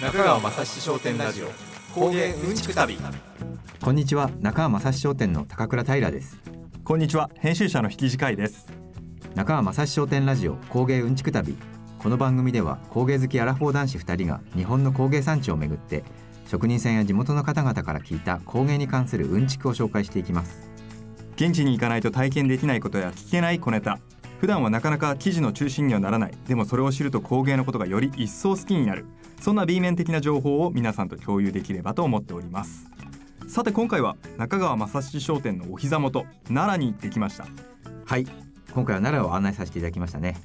中川雅史商店ラジオ。工芸うんちく旅。こんにちは。中川正史商店の高倉平です。こんにちは。編集者の引き次回です。中川正史商店ラジオ工芸うんちく旅。この番組では工芸好きアラフォー男子2人が日本の工芸産地をめぐって職人さんや地元の方々から聞いた工芸に関するうんちくを紹介していきます。現地に行かないと体験できないことや聞けない小ネタ。普段はなかなか記事の中心にはならない。でもそれを知ると工芸のことがより一層好きになるそんな B 面的な情報を皆さんと共有できればと思っております。さて今回は中川正史商店のお膝元奈良に行ってきました。はい。今回は奈良を案内させていただきましたね。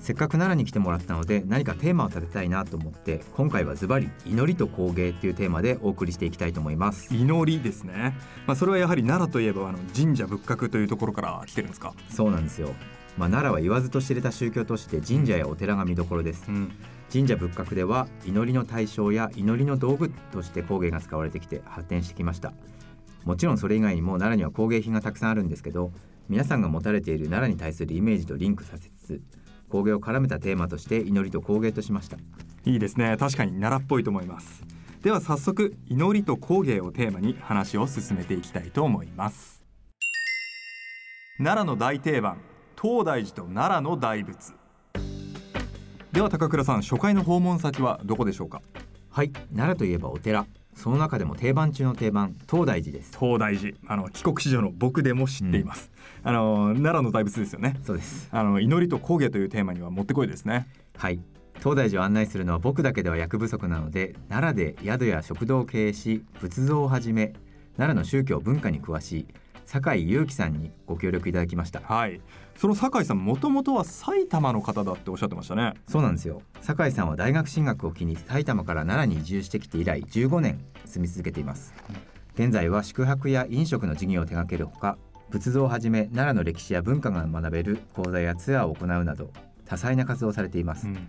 せっかく奈良に来てもらったので何かテーマを立てたいなと思って今回はズバリ祈りと工芸っていうテーマでお送りしていきたいと思います。祈りですね。まあそれはやはり奈良といえばあの神社仏閣というところから来てるんですか？そうなんですよ。まあ、奈良は言わずと知れた宗教として神社やお寺が見どころです、うん神社仏閣では祈りの対象や祈りの道具として工芸が使われてきて発展してきました。もちろんそれ以外にも奈良には工芸品がたくさんあるんですけど皆さんが持たれている奈良に対するイメージとリンクさせつつ工芸を絡めたテーマとして祈りと工芸としました。いいですね。確かに奈良っぽいと思います。では早速祈りと工芸をテーマに話を進めていきたいと思います。奈良の大定番東大寺と奈良の大仏。では高倉さん初回の訪問先はどこでしょうか？はい奈良といえばお寺。その中でも定番中の定番東大寺です。東大寺。あの帰国子女の僕でも知っています、あの奈良の大仏ですよね。そうです。あの祈りと工芸というテーマにはもってこいですね。はい。東大寺を案内するのは僕だけでは役不足なので奈良で宿や食堂を経営し仏像をはじめ奈良の宗教文化に詳しい酒井祐樹さんにご協力いただきました。はい。その酒井さんもともとは埼玉の方だっておっしゃってましたね。そうなんですよ。酒井さんは大学進学を機に埼玉から奈良に移住してきて以来15年住み続けています。現在は宿泊や飲食の事業を手掛けるほか仏像をはじめ奈良の歴史や文化が学べる講座やツアーを行うなど多彩な活動をされています。うん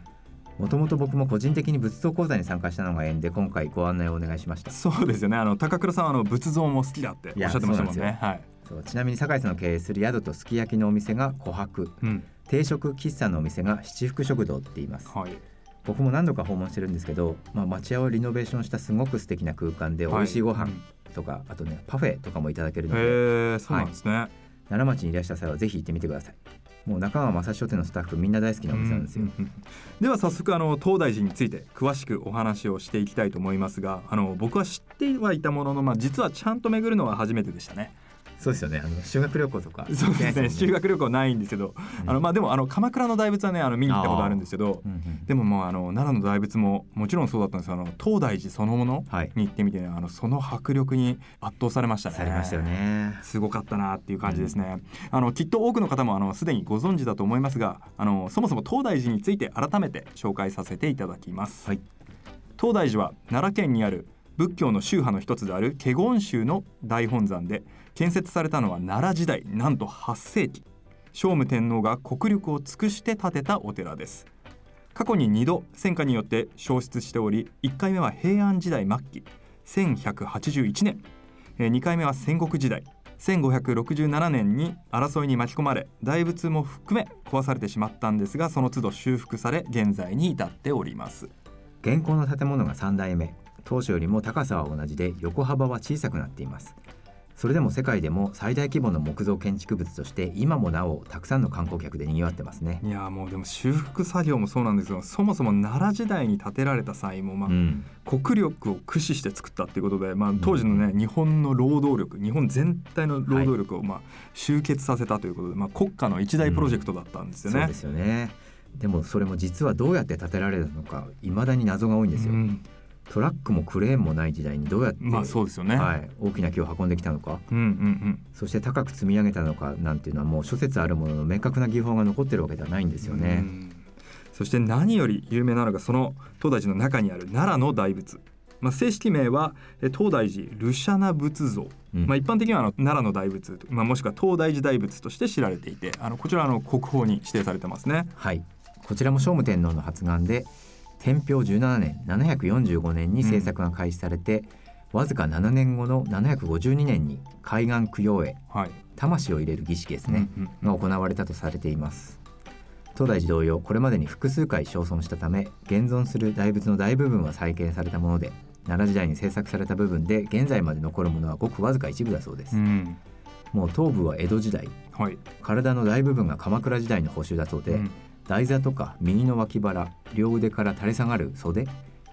もともと僕も個人的に仏像講座に参加したのが縁で今回ご案内をお願いしました。そうですよね。あの高倉さんはあの仏像も好きだっておっしゃってましたもんね。はい。そうちなみに酒井さんの経営する宿とすき焼きのお店が琥珀。うん。定食喫茶のお店が七福食堂って言います。はい。僕も何度か訪問してるんですけど、まあ、町屋をリノベーションしたすごく素敵な空間で美味しいご飯とか、あとねパフェとかもいただけるので。そうなんですね、奈良町にいらした際はぜひ行ってみてくださいもう中川正史書店のスタッフみんな大好きなお店なんですよ、うんうんうんでは早速あの東大寺について詳しくお話をしていきたいと思いますがあの僕は知ってはいたものの、まあ、実はちゃんと巡るのは初めてでしたね。そうですよね。あの修学旅行とか。そうですね。修学、学旅行ないんですけど、うん。あのまあでもあの鎌倉の大仏はねあの見に行ったことあるんですけどでももうあの奈良の大仏ももちろんそうだったんですけどあの東大寺そのものはい。に行ってみて、あのその迫力に圧倒されましたね。されましたよね。すごかったなっていう感じですね。あのきっと多くの方もあのすでにご存知だと思いますが、あのそもそも東大寺について改めて紹介させていただきます。はい。東大寺は奈良県にある仏教の宗派の一つである華厳宗の大本山で建設されたのは奈良時代なんと8世紀。聖武天皇が国力を尽くして建てたお寺です。過去に2度戦火によって消失しており1回目は平安時代末期1181年。2回目は戦国時代。1567年に争いに巻き込まれ大仏も含め壊されてしまったんですがその都度修復され現在に至っております。現行の建物が3代目。当初よりも高さは同じで横幅は小さくなっています。それでも世界でも最大規模の木造建築物として今もなおたくさんの観光客で賑わってますね。いやーもうでも修復作業もそうなんですがそもそも奈良時代に建てられた際も、まあうん。国力を駆使して作ったっていうことで、まあ、当時のね、日本の労働力日本全体の労働力をまあ集結させたということで、まあ、国家の一大プロジェクトだったんですよね。そうですよね。でもそれも実はどうやって建てられたのか未だに謎が多いんですよ、うんトラックもクレーンもない時代にどうやって、まあそうですよね。はい、大きな木を運んできたのかうんうんうん。そして高く積み上げたのかなんていうのはもう諸説あるものの明確な技法が残ってるわけではないんですようね。んそして何より有名なのがその東大寺の中にある奈良の大仏。まあ、正式名はえ東大寺ルシャナ仏像、うんまあ、一般的にはあの奈良の大仏、まあ、もしくは東大寺大仏として知られていてあのこちらはあの国宝に指定されてますね。はいこちらも聖武天皇の発願で天平17年745年に制作が開始されて、わずか7年後の752年に海岸供養へはい。魂を入れる儀式ですね、うんうんが行われたとされています。東大寺同様これまでに複数回焼損したため現存する大仏の大部分は再建されたもので奈良時代に制作された部分で現在まで残るものはごくわずか一部だそうです、うん。もう頭部は江戸時代。はい、体の大部分が鎌倉時代の補修だそうで、うん台座とか右の脇腹両腕から垂れ下がる袖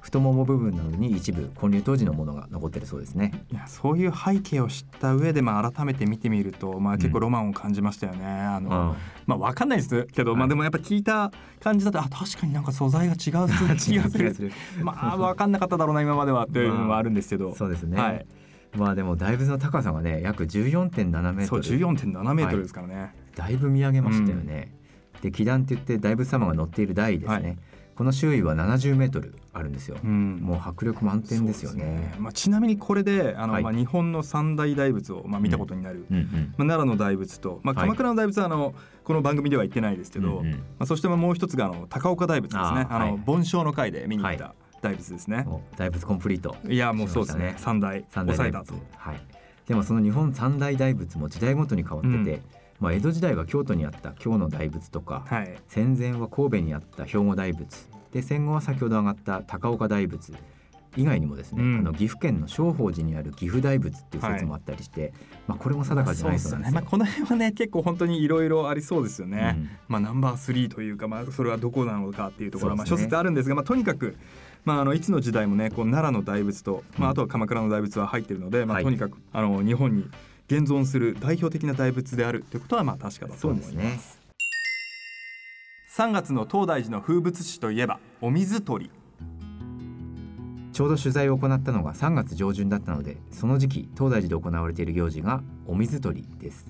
太もも部分などに一部建立当時のものが残ってるそうですね。いやそういう背景を知った上で、まあ、改めて見てみると、まあ、結構ロマンを感じましたよね。あのまあわかんないですけど、はい。まあでもやっぱ聞いた感じだとあ確かになんか素材が違う 気がする。る。まあわかんなかっただろうな今までは っていうのはあるんですけど、そうですね、はい、まあでも大仏の高さがね約14.7メーそうトル14.7メートルですからね、だいぶ見上げましたよね、で祈壇って言って大仏様が乗っている台ですね、はい。この周囲は70メートルあるんですよ、うん。もう迫力満点ですよそうね。まあ、ちなみにこれであの、はい。まあ、日本の三大大仏を、まあ、見たことになる、うんうんまあ、奈良の大仏と、まあ、はい。鎌倉の大仏はあのこの番組では言ってないですけど、うんうんまあ、そしてもう一つがあの高岡大仏ですね。あの、盆栽の会で見に行ったは大仏ですね、大仏コンプリート。い、やもうそうですね。三大抑えたと。はい。でもその日本三大大仏も時代ごとに変わってて、うんまあ、江戸時代は京都にあった京の大仏とか、はい。戦前は神戸にあった兵庫大仏。で戦後は先ほど上がった高岡大仏以外にもですね、うんあの岐阜県の正法寺にある岐阜大仏っていう説もあったりして、まあ、これも定かじゃないそうなんですよ。まあ、この辺はね結構本当にいろいろありそうですよね、うん。まあナンバースリーというかまあそれはどこなのかっていうところはまあ諸説あるんですがまあとにかくまああのいつの時代もねこう奈良の大仏とまああとは鎌倉の大仏は入っているのでまあはい。とにかくあの日本に現存する代表的な大仏であるということはまあ確かだとそう思いまですすね。3月の東大寺の風物詩といえばお水取りちょうど取材を行ったのが3月上旬だったのでその時期東大寺で行われている行事がお水取りです。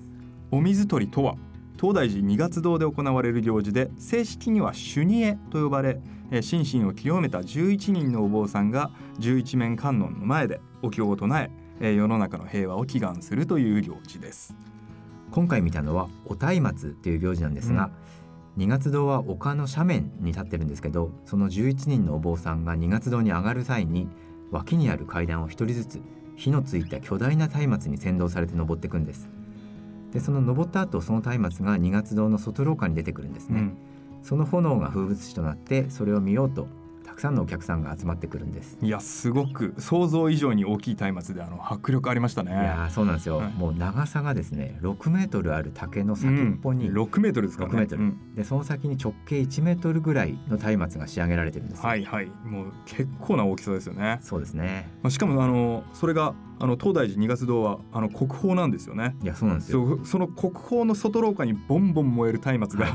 お水取りとは東大寺二月堂で行われる行事で正式には主仁会と呼ばれえー心身を清めた11人のお坊さんが十一面観音の前でお経を唱ええー世の中の平和を祈願するという行事です。今回見たのはお松明っていう行事なんですが、二月堂は丘の斜面に立ってるんですけどその11人のお坊さんが二月堂に上がる際に脇にある階段を一人ずつ火のついた巨大な松明に先導されて登っていくんです。でその登った後その松明が二月堂の外廊下に出てくるんですね、うん。その炎が風物詩となってそれを見ようとたくさんのお客さんが集まってくるんです。いやすごく想像以上に大きい松明であの迫力ありましたね。いやーそうなんですよ、はい。もう長さがですね6メートルある竹の先っぽに、うん、6メートルですからね。6メートル。うん。でその先に直径1メートルぐらいの松明が仕上げられてるんですよ。はいはい。もう結構な大きさですよね。そうですね。まあしかもあのそれがあの東大寺二月堂はあの国宝なんですよね。いやそうなんですよ、その国宝の外廊下にボンボン燃える松明が、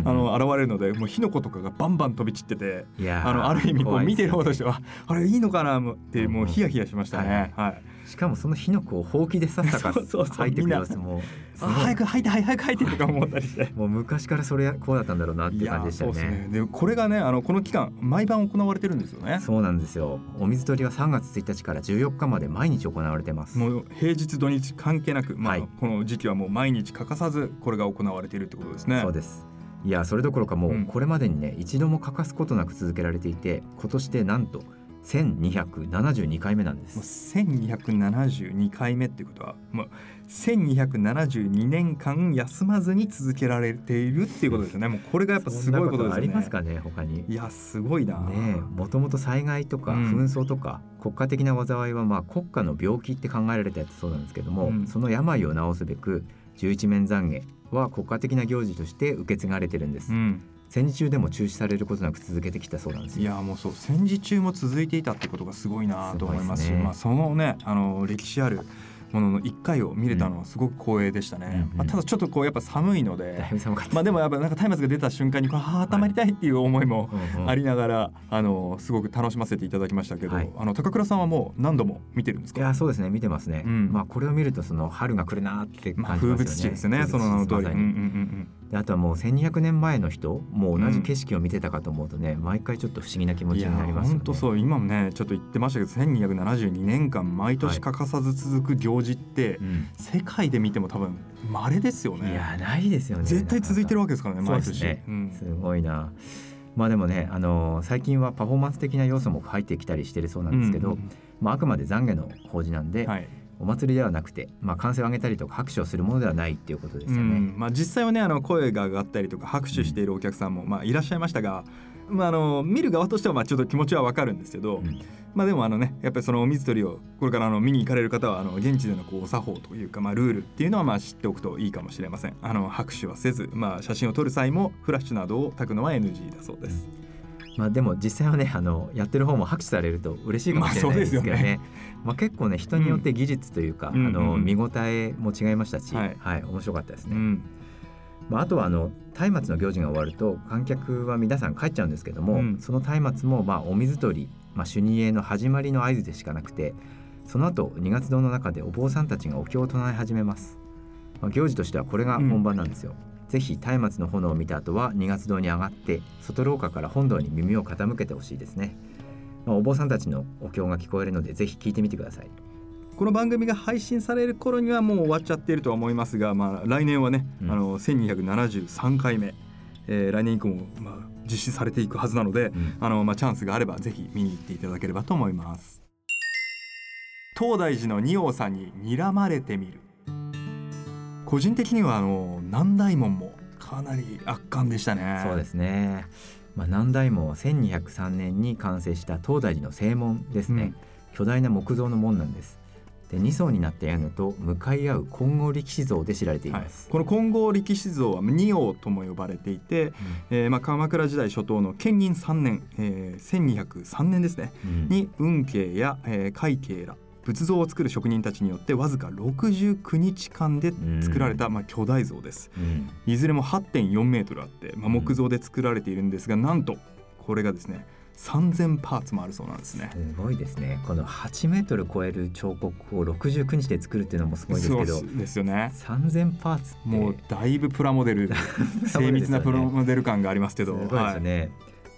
うん。あの現れるのでもう火の粉とかがバンバン飛び散ってていやー。あのある意味こう見てる方としてはあれいいのかなってもうヒヤヒヤしましたね。はい。しかもその火の粉をほうきでさっさか そうそうそう入ってくる様子もすあ早く吐いて早く吐いてとか思ったりして。もう昔からそれこうだったんだろうなっていう感じでしたよそうですね。ねでこれがねあのこの期間毎晩行われてるんですよね。そうなんですよ。お水取りは3月1日から14日まで毎日行われてます。もう平日土日関係なく、まあはい。この時期はもう毎日欠かさずこれが行われているってことですね。そうですいやそれどころかもうん。うこれまでにね一度も欠かすことなく続けられていて今年でなんと1272回目なんでもうす1272回目っていうことはもう1272年間休まずに続けられているっていうことですよね。もうこれがやっぱすごいことですよね。ありますかね他に。いやすごいな。ねえもともと災害とかうん。紛争とか、国家的な災いはまあ国家の病気って考えられたやつそうなんですけども、うん。その病を治すべく十一面懺悔は国家的な行事として受け継がれてるんです、うん、戦時中でも中止されることなく続けてきたそうなんですいよやもうそう戦時中も続いていたってことがすごいなと思いますしね。まあ、そのねあの歴史あるものの一回を見れたのはすごく光栄でしたね、まあ、ただちょっとこうやっぱ寒いのだでまあでもやっぱなんか松明が出た瞬間にこうあー温まりたいっていう思いもありながら、あのすごく楽しませていただきましたけど、はい。あの高倉さんはもう何度も見てるんですいかやそうですね。見てますね、うん。まあこれを見るとその春が来るなってまあ、感じますよね、風物詩ですね。その名の通り、うんうんうんであとはもう1200年前の人もう同じ景色を見てたかと思うとね、毎回ちょっと不思議な気うん、持ちになりますよね。本当そう。今もねちょっと言ってましたけど1272年間毎年欠かさず続く行事って、うん。世界で見ても多分稀ですよね。いやないですよね。絶対続いてるわけですからね毎年。ね。うん。すごいな。まあでもね、あのー最近はパフォーマンス的な要素も入ってきたりしてるそうなんですけど、うん。まあ、あくまで懺悔の法事なんで、はいおお祭りではなくて、まあ、歓声を上げたりとか拍手をするものではないっていうことですよね。うん。まあ、実際はねあの声が上がったりとか拍手しているお客さんも、まあ、いらっしゃいましたが、まあ、あの見る側としてはまあちょっと気持ちはわかるんですけど、うん。まあでもあのねやっぱりそのお水取りをこれからあの見に行かれる方はあの現地でのこうお作法というかまあルールっていうのはまあ知っておくといいかもしれません。あの拍手はせずまあ写真を撮る際もフラッシュなどを焚くのは NG だそうです、まあ、でも実際はねあのやってる方も拍手されると嬉しいかもしれないですけどね,、まあそうですよまあ、結構ね人によって技術というか、うん。あのうんうん。うん見応えも違いましたし、はい。はい面白かったですね。うん。まあ、あとはあの松明の行事が終わると観客は皆さん帰っちゃうんですけども、うん。その松明もまあお水取り、まあ、主任への始まりの合図でしかなくてその後二月堂の中でお坊さんたちがお経を唱え始めます、まあ、行事としてはこれが本番なんですよ、ぜひ松明の炎を見た後は二月堂に上がって外廊下から本堂に耳を傾けてほしいですね、まあ、お坊さんたちのお経が聞こえるのでぜひ聞いてみてください。この番組が配信される頃にはもう終わっちゃっているとは思いますが、まあ、来年はね、うん。あの1273回目、えー来年以降も、まあ、実施されていくはずなので、ん。あのまあ、チャンスがあればぜひ見に行っていただければと思います。東大寺の仁王さんに睨まれてみる個人的にはあの南大門もかなり圧巻でしたね。そうですね。まあ、南大門は1203年に完成した東大寺の正門ですね、巨大な木造の門なんです。で2層になった屋根と向かい合う金剛力士像で知られていはい。ます。この金剛力士像は仁王とも呼ばれていて、えーまあ、鎌倉時代初頭の建仁3年、えー、1203年ですね。うん。に運慶や、えー、海慶ら仏像を作る職人たちによってわずか69日間で作られた、まあ、巨大像です。うん。いずれも8.4メートルあって、まあ、木造で作られているんですが、なんとこれがですね3000パーツもあるそうなんですね。すごいですね。この8メートル超える彫刻を69日で作るっていうのもすごいですけどそう、ですよね。3000パーツもうだいぶプラモデル 精密なプラモデル感がありますけどすごいですよね。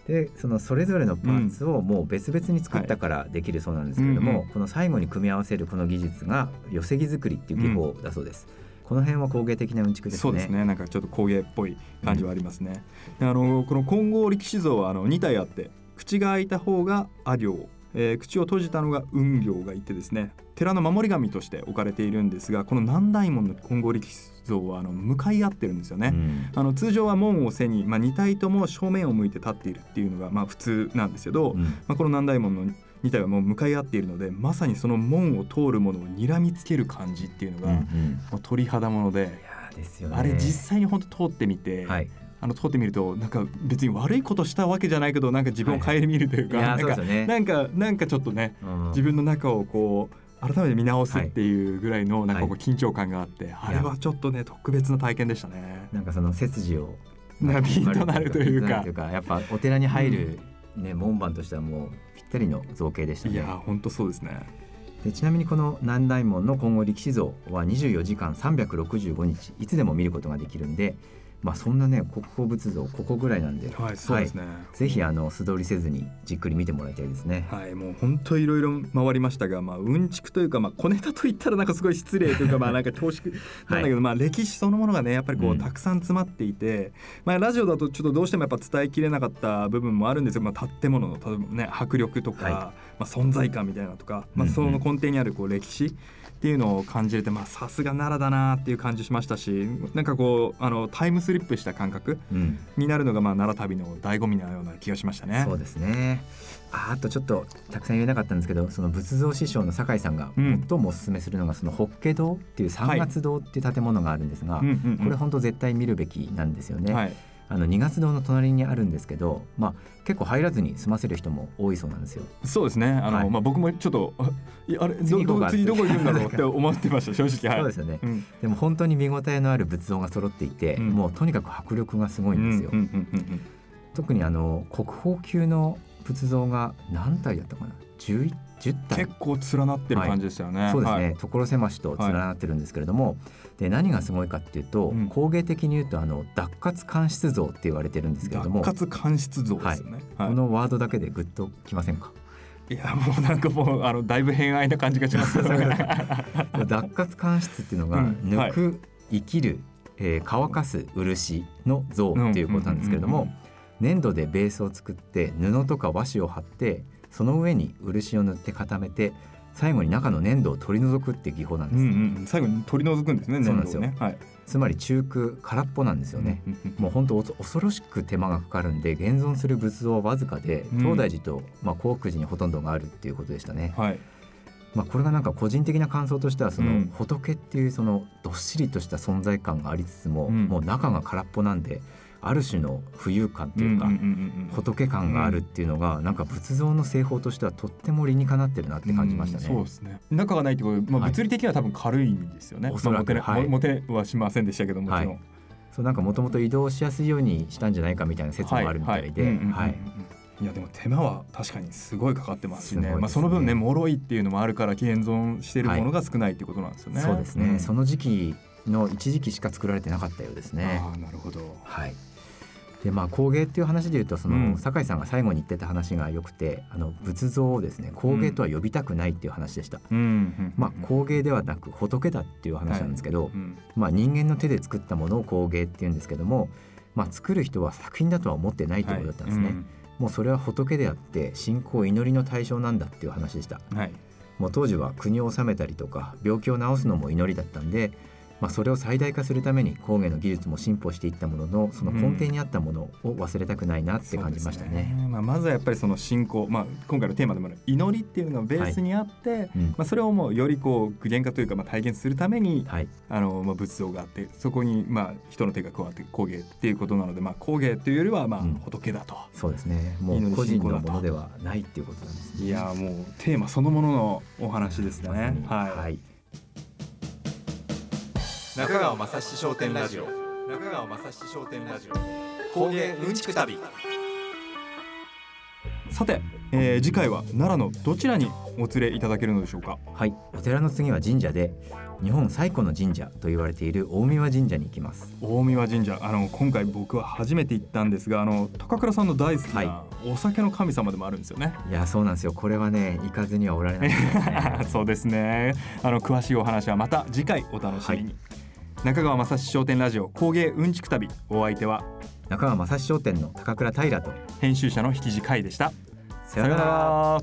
でそのそれぞれのパーツをもう別々に作ったからできるそうなんですけれども、この最後に組み合わせるこの技術が寄せ木作りっていう技法だそうです。この辺は工芸的なうんちくですね。そうですね。なんかちょっと工芸っぽい感じはありますね、であのこの金剛力士像はあの2体あって口が開いた方が阿行、えー口を閉じたのが運行がいてですね。寺の守り神として置かれているんですがこの南大門の金剛力士像はあの向かい合ってるんですよね、うんあの通常は門を背に、まあ、2体とも正面を向いて立っているっていうのがまあ普通なんですけど、うんまあ、この南大門の2体はもう向かい合っているのでまさにその門を通るものを睨みつける感じっていうのが、うんうんもう鳥肌もので、ですよね。あれ実際に本当通ってみて、はい。あの通ってみるとなんか別に悪いことしたわけじゃないけどなんか自分を顧みるというか、いやーなんかね。なんかなんかちょっとねうん自分の中をこう改めて見直すっていうぐらいのなんかこうはい緊張感があって、あれはちょっとね特別な体験でしたね。なんかその背筋をなんかピンとなるというかやっぱお寺に入るね門番としてはもうぴったりの造形でしたね。いやー本当そうですね。でちなみにこの南大門の金剛力士像は24時間365日いつでも見ることができるんで、まあ、そんなね国宝仏像ここぐらいなんで、はいそうですね。ぜひあの素通りせずにじっくり見てもらいたいですね。はい、もう本当いろいろ回りましたが、まあ、うんちくというか、まあ、小ネタと言ったらなんかすごい失礼というか、まあ、なんか恐縮なんだけど、まあ、歴史そのものがね、やっぱりこう、うんたくさん詰まっていて、まあ、ラジオだとちょっとどうしてもやっぱ伝えきれなかった部分もあるんですよ。まあ、建物の、例えばね、迫力とか、はいまあ、存在感みたいなのとか、まあ、その根底にあるこう歴史っていうのを感じれて、まあ、さすが奈良だなっていう感じしましたし、なんかこう、あの、タイムスリップした感覚うん、になるのが、まあ、奈良旅の醍醐味のような気がしましたね。そうですね。ああとちょっとたくさん言えなかったんですけどその仏像師匠の酒井さんがうん。最もおすすめするのがその法華堂っていう三月堂っていう建物があるんですが、これ本当絶対見るべきなんですよね。はいあの二月堂の隣にあるんですけど、まあ、結構入らずに済ませる人も多いそうなんですよ。そうですね。あの、はいまあ僕もちょっと あれどど次行こ次どこ行くんだろうって思ってました 正直はい。そうですよねうんでも本当に見応えのある仏像が揃っていて、うんもうとにかく迫力がすごいんですよ。特にあの国宝級の仏像が何体だったかな？10, 10体結構連なってる感じですよね。そうですね、はい。所狭しと連なってるんですけれども、で何がすごいかっていうと、うん。工芸的に言うとあの脱活乾湿像って言われてるんですけれども脱活乾湿像ですよね。はい。このワードだけでグッときませんか？い、やもうなんかもうあのだいぶ偏愛な感じがしますね。脱活乾湿っていうのがうん。抜く、生きる、えー乾かす漆の像っていうことなんですけれども粘土でベースを作って布とか和紙を貼ってその上に漆を塗って固めて最後に中の粘土を取り除くって技法なんです、うんうん、最後に取り除くんですねそうなんですよ。はい。つまり中空空っぽなんですよね、うんうんもう本当恐恐ろしく手間がかかるんで現存する仏像はわずかでうん。東大寺と、まあ、興福寺にほとんどがあるっていうことでしたね、はい。まあ、これがなんか個人的な感想としてはその、うん。仏っていうそのどっしりとした存在感がありつつも、うん。もう中が空っぽなんである種の浮遊感というか、仏感があるっていうのが、なんか仏像の製法としてはとっても理にかなってるなって感じましたね。うんそうですね。中がないってことで、まあ、はい。物理的には多分軽いんですよね、おそらく。まあはい。モテモテはしませんでしたけどもちろん、はい。そうなんかもともと移動しやすいようにしたんじゃないかみたいな説もあるみたいで、はい。い。やでも手間は確かにすごいかかってますしねね。まあ、その分ね脆いっていうのもあるから現存しているものが少ないっていうことなんですよね、そうですね、んその時期の一時期しか作られてなかったようですね。ああなるほど。はいでまあ工芸っていう話でいうとその、うん。酒井さんが最後に言ってた話が良くてあの仏像をですね工芸とは呼びたくないっていう話でした。まあ、工芸ではなく仏だっていう話なんですけど、うんまあ、人間の手で作ったものを工芸っていうんですけども、まあ、作る人は作品だとは思ってないってことだったんですね、もうそれは仏であって信仰祈りの対象なんだっていう話でした。うんはい。もう当時は国を治めたりとか病気を治すのも祈りだったんで、まあ、それを最大化するために工芸の技術も進歩していったもののその根底にあったものを忘れたくないなって感じましたそうですね。まあ、まずはやっぱりその信仰、まあ、今回のテーマでもある祈りっていうのがベースにあって、うんまあ、それをもうよりこう具現化というかまあ体現するためにはい、あのまあ仏像があってそこにまあ人の手が加わって工芸っていうことなので、まあ、工芸というよりはまあうん。仏だと、そうですね。もう個人のものではないっていうことなんですね。いやもうテーマそのもののお話ですね。はい、はい中川雅史商店ラジオ。中川雅史商店ラジオ。工芸うんちく旅。さて、えー次回は奈良のどちらにお連れいただけるのでしょうか？はい、お寺の次は神社で日本最古の神社と言われている大神神社に行きます。大神神社。あの今回僕は初めて行ったんですがあの高倉さんの大好きなはお酒の神様でもあるんですよね。いやそうなんですよ。これはね行かずにはおられないですよね。そうですね。あの詳しいお話はまた次回お楽しみに、中川雅史商店ラジオ工芸うんちく旅。お相手は中川正史商店の高倉平と編集者の引地海でした。さようなら。ら